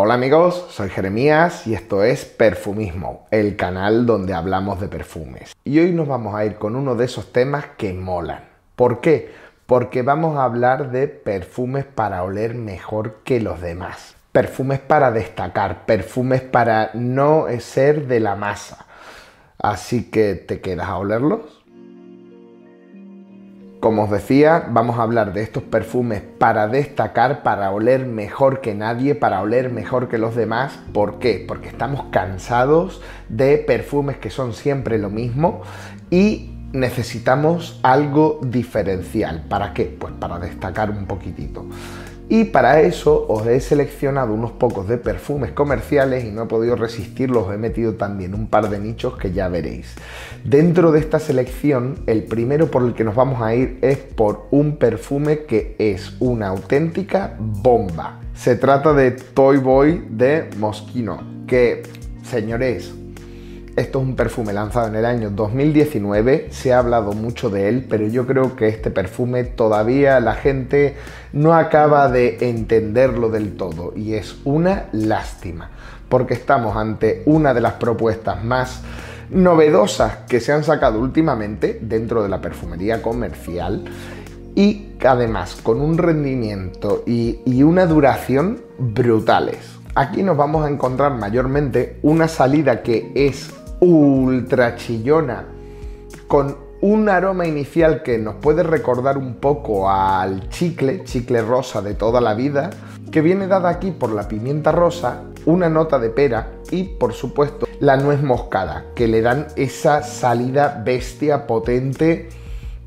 Hola amigos, soy Jeremías y esto es Perfumismo, el canal donde hablamos de perfumes. Y hoy nos vamos a ir con uno de esos temas que molan. ¿Por qué? Porque vamos a hablar de perfumes para oler mejor que los demás. Perfumes para destacar, perfumes para no ser de la masa. Así que, ¿te quedas a olerlos? Como os decía, vamos a hablar de estos perfumes para destacar, para oler mejor que nadie, para oler mejor que los demás. ¿Por qué? Porque estamos cansados de perfumes que son siempre lo mismo y necesitamos algo diferencial. ¿Para qué? Pues para destacar un poquitito. Y para eso os he seleccionado unos pocos de perfumes comerciales y no he podido resistirlos, he metido también un par de nichos que ya veréis. Dentro de esta selección, el primero por el que nos vamos a ir es por un perfume que es una auténtica bomba. Se trata de Toy Boy de Moschino, que, señores, esto es un perfume lanzado en el año 2019, se ha hablado mucho de él, pero yo creo que este perfume todavía la gente no acaba de entenderlo del todo y es una lástima, porque estamos ante una de las propuestas más novedosas que se han sacado últimamente dentro de la perfumería comercial y además con un rendimiento y, y una duración brutales. Aquí nos vamos a encontrar mayormente una salida que es ultra chillona, con un aroma inicial que nos puede recordar un poco al chicle, chicle rosa de toda la vida, que viene dada aquí por la pimienta rosa, una nota de pera y por supuesto la nuez moscada, que le dan esa salida bestia potente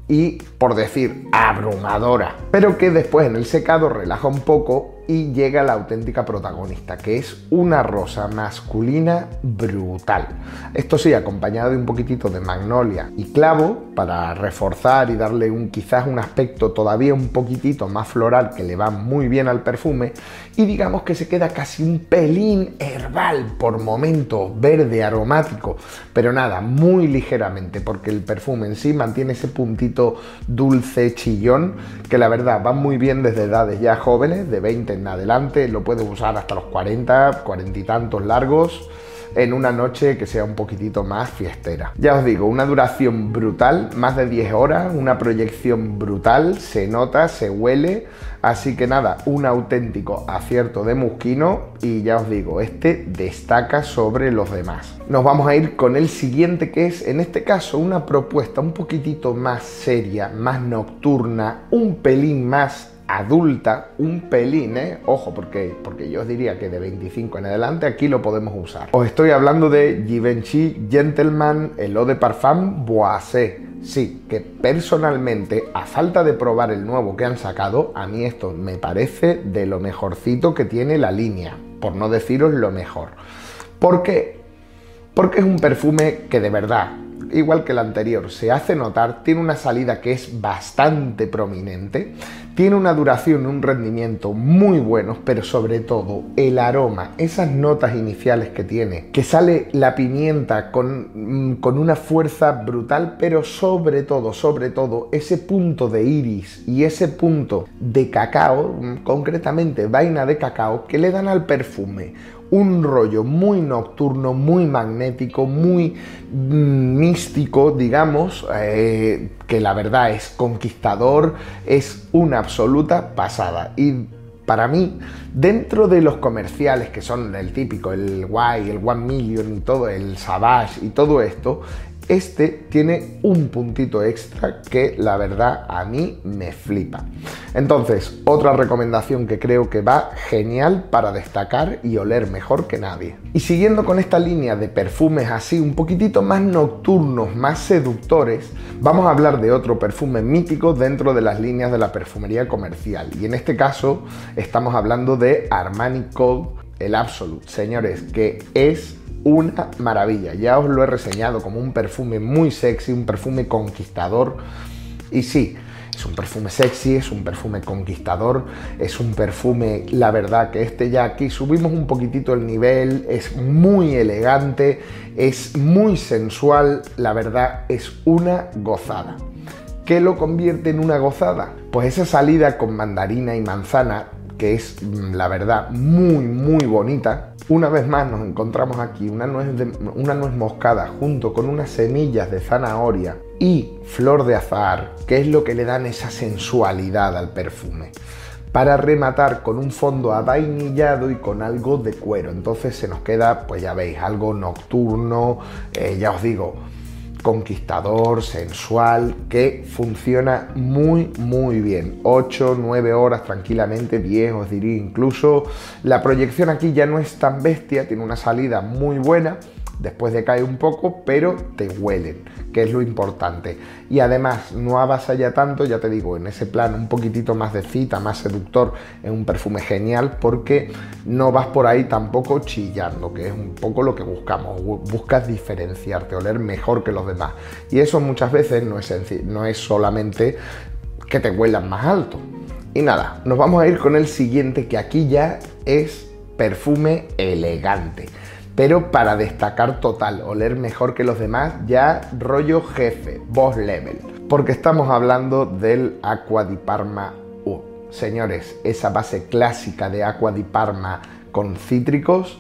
y, por decir, abrumadora, pero que después en el secado relaja un poco y llega la auténtica protagonista, que es una rosa masculina brutal. Esto sí, acompañado de un poquitito de magnolia y clavo para reforzar y darle un quizás un aspecto todavía un poquitito más floral que le va muy bien al perfume y digamos que se queda casi un pelín herbal por momentos, verde aromático, pero nada, muy ligeramente porque el perfume en sí mantiene ese puntito dulce chillón que la verdad va muy bien desde edades ya jóvenes, de 20 adelante, lo puedes usar hasta los 40, 40 y tantos largos en una noche que sea un poquitito más fiestera. Ya os digo, una duración brutal, más de 10 horas, una proyección brutal, se nota, se huele, así que nada, un auténtico acierto de Musquino y ya os digo, este destaca sobre los demás. Nos vamos a ir con el siguiente que es en este caso una propuesta un poquitito más seria, más nocturna, un pelín más adulta, un pelín, ¿eh? Ojo, porque, porque yo os diría que de 25 en adelante aquí lo podemos usar. Os estoy hablando de Givenchy Gentleman el Eau de Parfum Boissé. Sí, que personalmente, a falta de probar el nuevo que han sacado, a mí esto me parece de lo mejorcito que tiene la línea, por no deciros lo mejor. ¿Por qué? Porque es un perfume que de verdad igual que el anterior, se hace notar, tiene una salida que es bastante prominente, tiene una duración y un rendimiento muy buenos, pero sobre todo el aroma, esas notas iniciales que tiene, que sale la pimienta con, mm, con una fuerza brutal, pero sobre todo, sobre todo, ese punto de iris y ese punto de cacao, mm, concretamente vaina de cacao, que le dan al perfume un rollo muy nocturno, muy magnético, muy mm, místico, digamos, eh, que la verdad es conquistador, es una absoluta pasada. Y para mí, dentro de los comerciales que son el típico, el Guay, el One Million y todo, el Savage y todo esto, este tiene un puntito extra que la verdad a mí me flipa. Entonces, otra recomendación que creo que va genial para destacar y oler mejor que nadie. Y siguiendo con esta línea de perfumes así un poquitito más nocturnos, más seductores, vamos a hablar de otro perfume mítico dentro de las líneas de la perfumería comercial. Y en este caso estamos hablando de Armani Code el Absolute, señores, que es una maravilla. Ya os lo he reseñado como un perfume muy sexy, un perfume conquistador. Y sí, es un perfume sexy, es un perfume conquistador, es un perfume, la verdad que este ya aquí subimos un poquitito el nivel, es muy elegante, es muy sensual, la verdad es una gozada. ¿Qué lo convierte en una gozada? Pues esa salida con mandarina y manzana que es mm, la verdad muy muy bonita. Una vez más nos encontramos aquí. Una nuez, una nuez moscada junto con unas semillas de zanahoria y flor de azahar, que es lo que le dan esa sensualidad al perfume. Para rematar con un fondo avainillado y con algo de cuero. Entonces se nos queda, pues ya veis, algo nocturno, eh, ya os digo, conquistador, sensual, que funciona muy, muy bien. 8, 9 horas tranquilamente, 10 os diría incluso. La proyección aquí ya no es tan bestia, tiene una salida muy buena después decae un poco, pero te huelen, que es lo importante. Y además no avasalla tanto, ya te digo, en ese plan un poquitito más de cita, más seductor, es un perfume genial porque no vas por ahí tampoco chillando, que es un poco lo que buscamos. Buscas diferenciarte, oler mejor que los demás. Y eso muchas veces no es, no es solamente que te huelan más alto. Y nada, nos vamos a ir con el siguiente, que aquí ya es perfume elegante pero para destacar total, oler mejor que los demás, ya rollo jefe, boss level, porque estamos hablando del Aqua di Parma U. Señores, esa base clásica de Aqua di Parma con cítricos,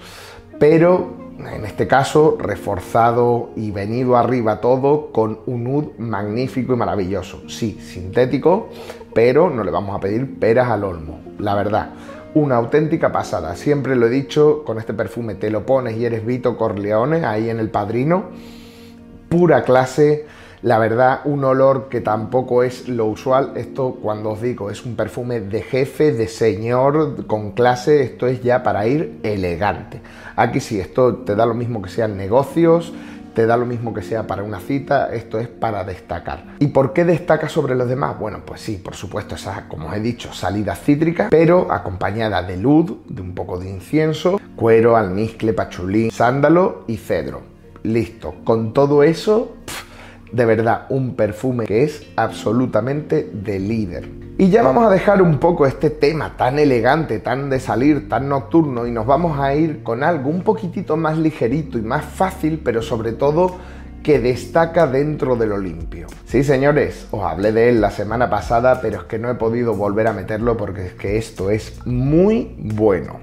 pero en este caso reforzado y venido arriba todo con un oud magnífico y maravilloso. Sí, sintético, pero no le vamos a pedir peras al olmo, la verdad una auténtica pasada. Siempre lo he dicho, con este perfume te lo pones y eres Vito Corleone ahí en el padrino. Pura clase, la verdad, un olor que tampoco es lo usual. Esto, cuando os digo, es un perfume de jefe, de señor, con clase. Esto es ya para ir elegante. Aquí sí, esto te da lo mismo que sean negocios, te da lo mismo que sea para una cita, esto es para destacar. ¿Y por qué destaca sobre los demás? Bueno, pues sí, por supuesto, esa, como os he dicho, salida cítrica, pero acompañada de luz, de un poco de incienso, cuero, almizcle, pachulín, sándalo y cedro. Listo, con todo eso, de verdad, un perfume que es absolutamente de líder. Y ya vamos a dejar un poco este tema tan elegante, tan de salir, tan nocturno y nos vamos a ir con algo un poquitito más ligerito y más fácil, pero sobre todo que destaca dentro de lo limpio. Sí, señores, os hablé de él la semana pasada, pero es que no he podido volver a meterlo porque es que esto es muy bueno.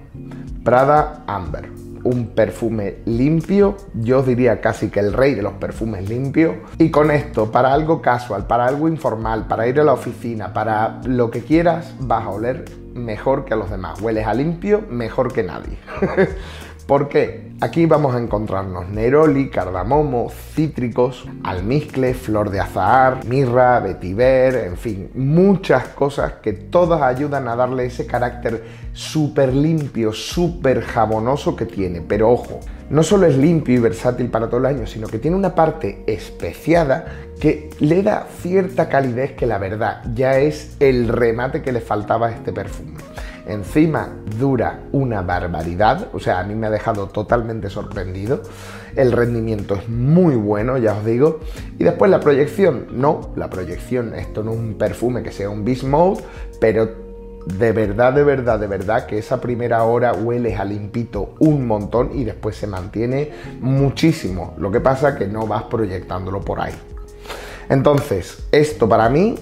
Prada Amber un perfume limpio, yo diría casi que el rey de los perfumes limpios. Y con esto, para algo casual, para algo informal, para ir a la oficina, para lo que quieras, vas a oler mejor que a los demás. Hueles a limpio mejor que nadie. ¿Por qué? Aquí vamos a encontrarnos neroli, cardamomo, cítricos, almizcle, flor de azahar, mirra, vetiver, en fin, muchas cosas que todas ayudan a darle ese carácter súper limpio, súper jabonoso que tiene. Pero ojo, no solo es limpio y versátil para todo el año, sino que tiene una parte especiada que le da cierta calidez que la verdad ya es el remate que le faltaba a este perfume. Encima dura una barbaridad, o sea, a mí me ha dejado totalmente sorprendido. El rendimiento es muy bueno, ya os digo. Y después la proyección, no, la proyección, esto no es un perfume que sea un Beast Mode, pero de verdad, de verdad, de verdad que esa primera hora hueles a limpito un montón y después se mantiene muchísimo. Lo que pasa que no vas proyectándolo por ahí. Entonces, esto para mí,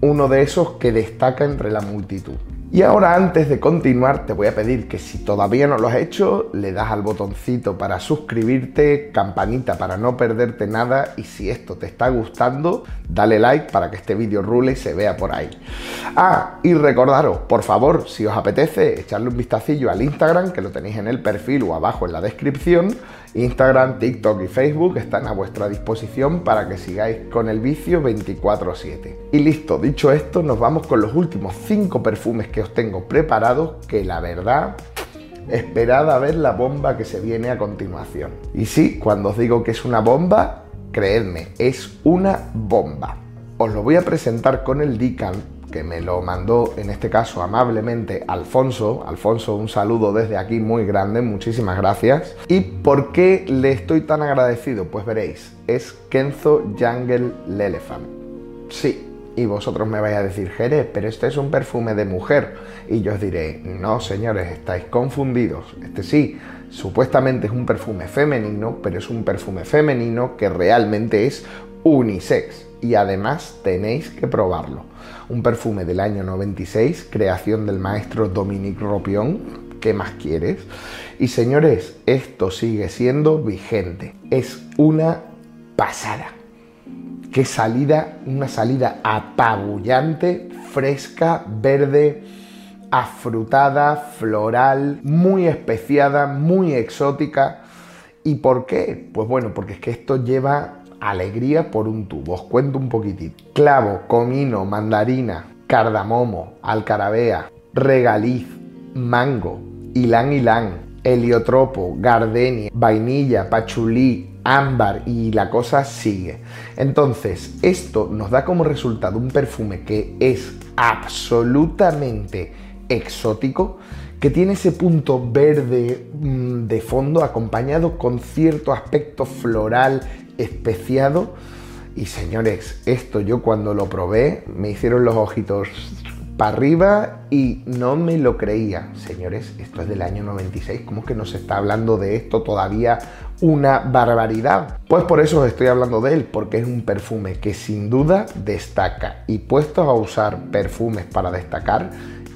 uno de esos que destaca entre la multitud. Y ahora antes de continuar te voy a pedir que si todavía no lo has hecho, le das al botoncito para suscribirte, campanita para no perderte nada y si esto te está gustando, dale like para que este vídeo rule y se vea por ahí. Ah, y recordaros, por favor, si os apetece echarle un vistacillo al Instagram, que lo tenéis en el perfil o abajo en la descripción, Instagram, TikTok y Facebook están a vuestra disposición para que sigáis con el vicio 24/7. Y listo, dicho esto, nos vamos con los últimos 5 perfumes que os tengo preparados, que la verdad, esperad a ver la bomba que se viene a continuación. Y sí, cuando os digo que es una bomba, creedme, es una bomba. Os lo voy a presentar con el Dican que me lo mandó en este caso amablemente Alfonso. Alfonso, un saludo desde aquí muy grande, muchísimas gracias. ¿Y por qué le estoy tan agradecido? Pues veréis, es Kenzo Jungle Lelephant. Sí, y vosotros me vais a decir, Jerez, pero este es un perfume de mujer. Y yo os diré, no señores, estáis confundidos. Este sí, supuestamente es un perfume femenino, pero es un perfume femenino que realmente es unisex. Y además tenéis que probarlo. Un perfume del año 96, creación del maestro Dominique Ropion. ¿Qué más quieres? Y señores, esto sigue siendo vigente. Es una pasada. Qué salida, una salida apabullante, fresca, verde, afrutada, floral, muy especiada, muy exótica. ¿Y por qué? Pues bueno, porque es que esto lleva alegría por un tubo. Os cuento un poquitito. Clavo, comino, mandarina, cardamomo, alcarabea, regaliz, mango, ilán ilán, heliotropo, gardenia, vainilla, pachulí, ámbar y la cosa sigue. Entonces, esto nos da como resultado un perfume que es absolutamente exótico, que tiene ese punto verde mm, de fondo acompañado con cierto aspecto floral especiado. Y señores, esto yo cuando lo probé me hicieron los ojitos para arriba y no me lo creía. Señores, esto es del año 96, ¿cómo que nos está hablando de esto todavía una barbaridad? Pues por eso os estoy hablando de él, porque es un perfume que sin duda destaca. Y puestos a usar perfumes para destacar,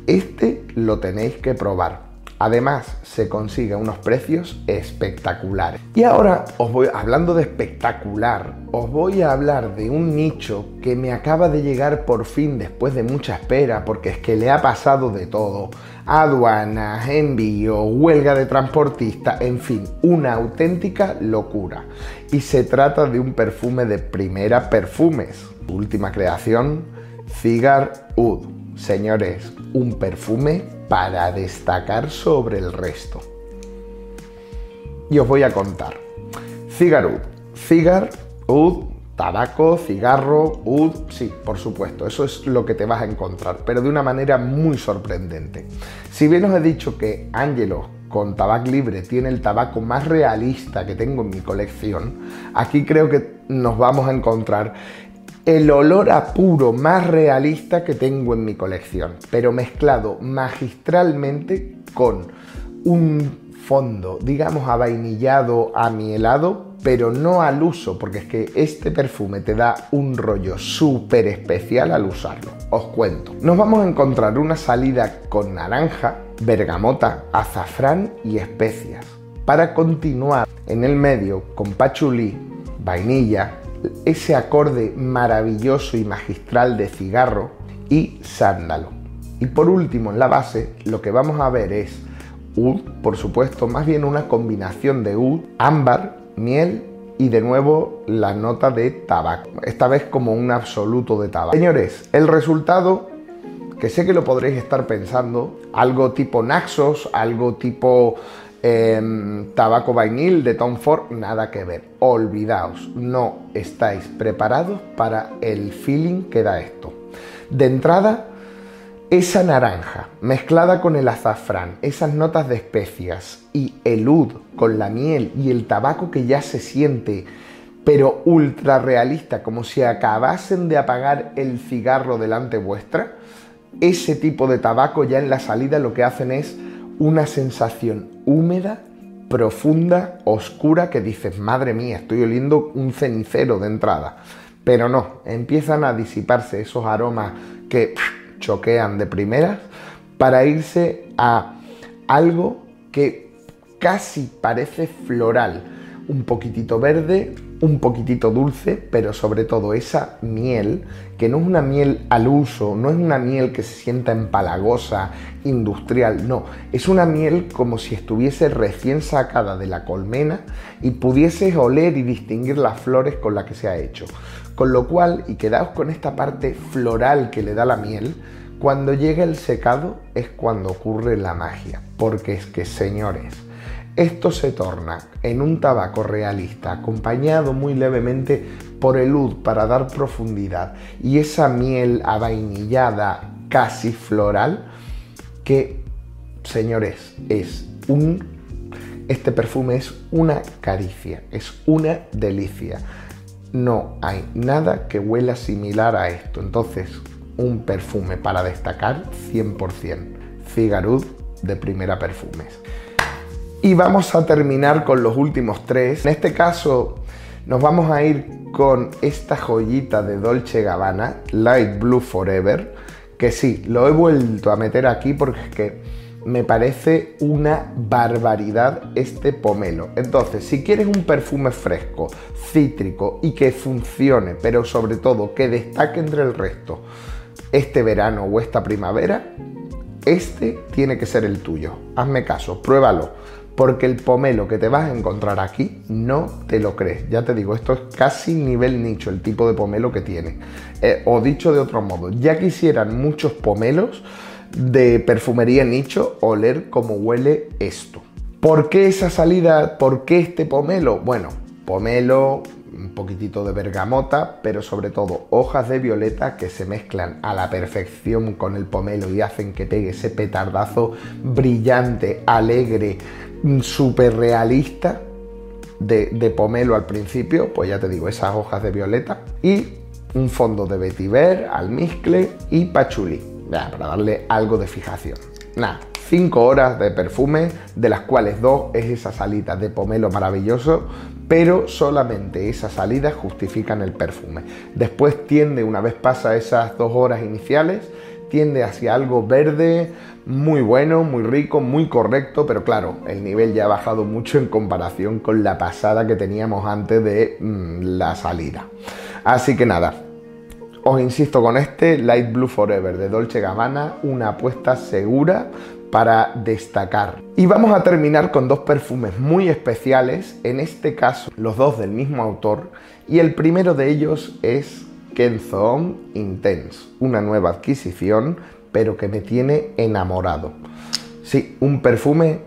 este lo tenéis que probar. Además, se consigue unos precios espectaculares. Y ahora os voy, hablando de espectacular, os voy a hablar de un nicho que me acaba de llegar por fin después de mucha espera, porque es que le ha pasado de todo. Aduanas, envío, huelga de transportista, en fin, una auténtica locura. Y se trata de un perfume de primera perfumes. Última creación, Cigar Oud. Señores, un perfume para destacar sobre el resto. Y os voy a contar. Cigar Oud. Cigar, Oud, tabaco, cigarro, Oud, sí, por supuesto, eso es lo que te vas a encontrar, pero de una manera muy sorprendente. Si bien os he dicho que Angelo con tabac libre tiene el tabaco más realista que tengo en mi colección, aquí creo que nos vamos a encontrar el olor a puro más realista que tengo en mi colección, pero mezclado magistralmente con un fondo, digamos, avainillado, amielado, pero no al uso, porque es que este perfume te da un rollo súper especial al usarlo. Os cuento. Nos vamos a encontrar una salida con naranja, bergamota, azafrán y especias, para continuar en el medio con pachulí, vainilla, ese acorde maravilloso y magistral de cigarro y sándalo. Y por último, en la base, lo que vamos a ver es oud, por supuesto, más bien una combinación de oud, ámbar, miel y de nuevo la nota de tabaco. Esta vez como un absoluto de tabaco. Señores, el resultado, que sé que lo podréis estar pensando, algo tipo Naxos, algo tipo Em, tabaco vainil de Tom Ford, nada que ver. Olvidaos, no estáis preparados para el feeling que da esto. De entrada, esa naranja mezclada con el azafrán, esas notas de especias y el oud con la miel y el tabaco que ya se siente, pero ultra realista, como si acabasen de apagar el cigarro delante vuestra, ese tipo de tabaco ya en la salida lo que hacen es una sensación húmeda, profunda, oscura, que dices, madre mía, estoy oliendo un cenicero de entrada. Pero no, empiezan a disiparse esos aromas que choquean de primeras para irse a algo que casi parece floral, un poquitito verde, un poquitito dulce, pero sobre todo esa miel, que no es una miel al uso, no es una miel que se sienta empalagosa, industrial, no, es una miel como si estuviese recién sacada de la colmena y pudieses oler y distinguir las flores con las que se ha hecho. Con lo cual, y quedaos con esta parte floral que le da la miel, cuando llega el secado es cuando ocurre la magia, porque es que, señores, esto se torna en un tabaco realista, acompañado muy levemente por el oud para dar profundidad y esa miel avainillada casi floral que, señores, es un... Este perfume es una caricia, es una delicia. No hay nada que huela similar a esto. Entonces, un perfume para destacar 100%. Cigarud de Primera Perfumes. Y vamos a terminar con los últimos tres. En este caso nos vamos a ir con esta joyita de Dolce Gabbana, Light Blue Forever, que sí, lo he vuelto a meter aquí porque es que me parece una barbaridad este pomelo. Entonces, si quieres un perfume fresco, cítrico y que funcione, pero sobre todo que destaque entre el resto este verano o esta primavera, este tiene que ser el tuyo. Hazme caso, pruébalo porque el pomelo que te vas a encontrar aquí no te lo crees. Ya te digo, esto es casi nivel nicho, el tipo de pomelo que tiene. Eh, o dicho de otro modo, ya quisieran muchos pomelos de perfumería nicho oler como huele esto. ¿Por qué esa salida? ¿Por qué este pomelo? Bueno, pomelo, un poquitito de bergamota, pero sobre todo hojas de violeta que se mezclan a la perfección con el pomelo y hacen que pegue ese petardazo brillante, alegre, súper realista de, pomelo al principio, pues ya te digo, esas hojas de violeta y un fondo de vetiver, almizcle y pachulí, para darle algo de fijación. Nada, 5 horas de perfume, de las cuales dos es esa salida de pomelo maravilloso, pero solamente esas salidas justifican el perfume. Después tiende, una vez pasa esas dos horas iniciales, tiende hacia algo verde, muy bueno, muy rico, muy correcto, pero claro, el nivel ya ha bajado mucho en comparación con la pasada que teníamos antes de mm, la salida. Así que nada, os insisto con este Light Blue Forever de Dolce Gabbana, una apuesta segura para destacar. Y vamos a terminar con dos perfumes muy especiales, en este caso los dos del mismo autor, y el primero de ellos es Kenzo Intense, una nueva adquisición, pero que me tiene enamorado. Sí, un perfume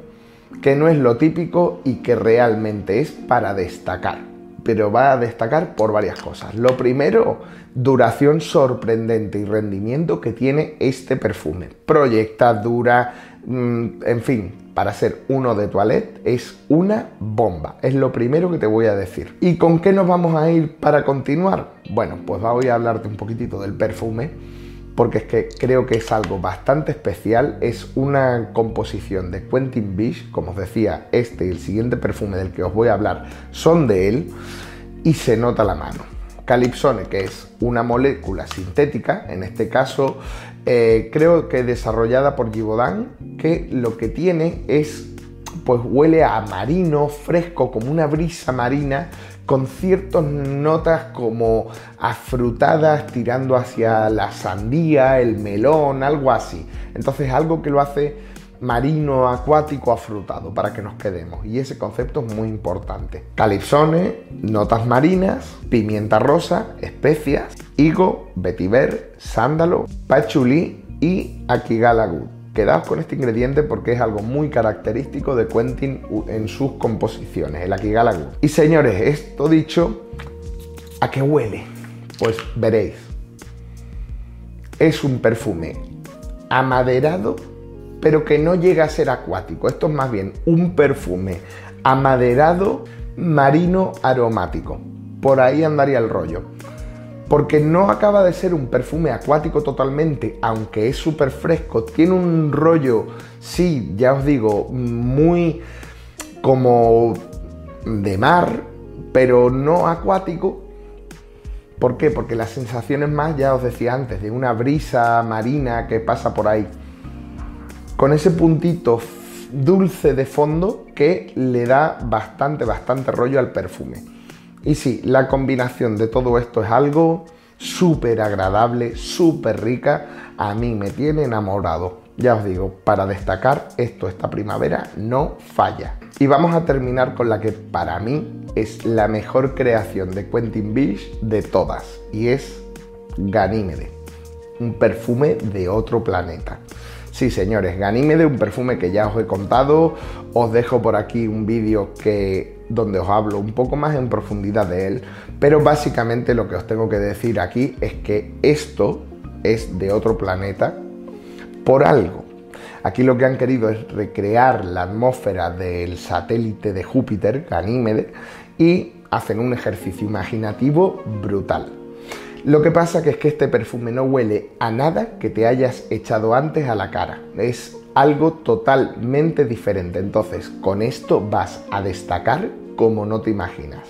que no es lo típico y que realmente es para destacar, pero va a destacar por varias cosas. Lo primero, duración sorprendente y rendimiento que tiene este perfume. Proyecta, dura, mm, en fin, para ser uno de toilette es una bomba. Es lo primero que te voy a decir. ¿Y con qué nos vamos a ir para continuar? Bueno, pues voy a hablarte un poquitito del perfume porque es que creo que es algo bastante especial. Es una composición de Quentin Bish, como os decía, este y el siguiente perfume del que os voy a hablar son de él y se nota la mano. Calypsone, que es una molécula sintética, en este caso eh, creo que desarrollada por Givaudan, que lo que tiene es, pues huele a marino, fresco, como una brisa marina, con ciertas notas como afrutadas tirando hacia la sandía, el melón, algo así. Entonces algo que lo hace marino, acuático, afrutado, para que nos quedemos. Y ese concepto es muy importante. Calipsone, notas marinas, pimienta rosa, especias, higo, vetiver, sándalo, pachulí y aquigalagut. Quedaos con este ingrediente porque es algo muy característico de Quentin en sus composiciones, el aquigalagut. Y señores, esto dicho, ¿a qué huele? Pues veréis. Es un perfume amaderado pero que no llega a ser acuático. Esto es más bien un perfume amaderado marino aromático. Por ahí andaría el rollo. Porque no acaba de ser un perfume acuático totalmente, aunque es súper fresco. Tiene un rollo, sí, ya os digo, muy como de mar, pero no acuático. ¿Por qué? Porque las sensaciones más, ya os decía antes, de una brisa marina que pasa por ahí con ese puntito dulce de fondo que le da bastante, bastante rollo al perfume. Y sí, la combinación de todo esto es algo súper agradable, súper rica. A mí me tiene enamorado. Ya os digo, para destacar esto esta primavera no falla. Y vamos a terminar con la que para mí es la mejor creación de Quentin Bish de todas. Y es Ganímede. Un perfume de otro planeta. Sí, señores, Ganímede, un perfume que ya os he contado. Os dejo por aquí un vídeo que donde os hablo un poco más en profundidad de él, pero básicamente lo que os tengo que decir aquí es que esto es de otro planeta por algo. Aquí lo que han querido es recrear la atmósfera del satélite de Júpiter, Ganímede, y hacen un ejercicio imaginativo brutal. Lo que pasa es que este perfume no huele a nada que te hayas echado antes a la cara. Es algo totalmente diferente. Entonces, con esto vas a destacar como no te imaginas.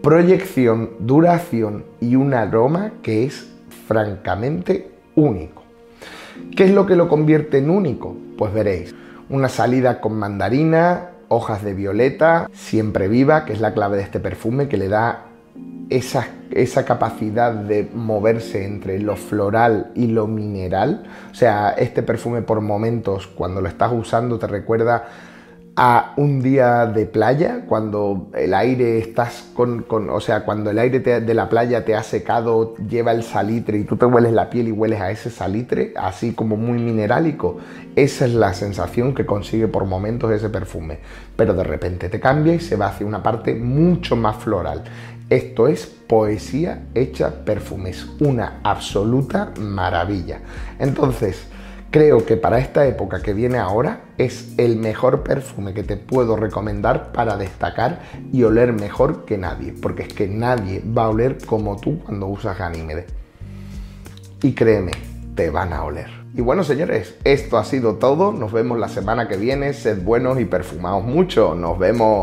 proyección, duración y un aroma que es francamente único. ¿Qué es lo que lo convierte en único? Pues veréis, una salida con mandarina, hojas de violeta, siempre viva, que es la clave de este perfume, que le da esa, esa, capacidad de moverse entre lo floral y lo mineral. O sea, este perfume por momentos, cuando lo estás usando, te recuerda a un día de playa, cuando el aire estás con, o sea, cuando el aire de la playa te ha secado, lleva el salitre y tú te hueles la piel y hueles a ese salitre, así como muy minerálico. Esa es la sensación que consigue por momentos ese perfume. Pero de repente te cambia y se va hacia una parte mucho más floral. Esto es poesía hecha perfumes, una absoluta maravilla. Entonces, Creo que para esta época que viene ahora es el mejor perfume que te puedo recomendar para destacar y oler mejor que nadie, porque es que nadie va a oler como tú cuando usas Ganímede. Y créeme, te van a oler. Y bueno, señores, esto ha sido todo. Nos vemos la semana que viene. Sed buenos y perfumaos mucho. Nos vemos.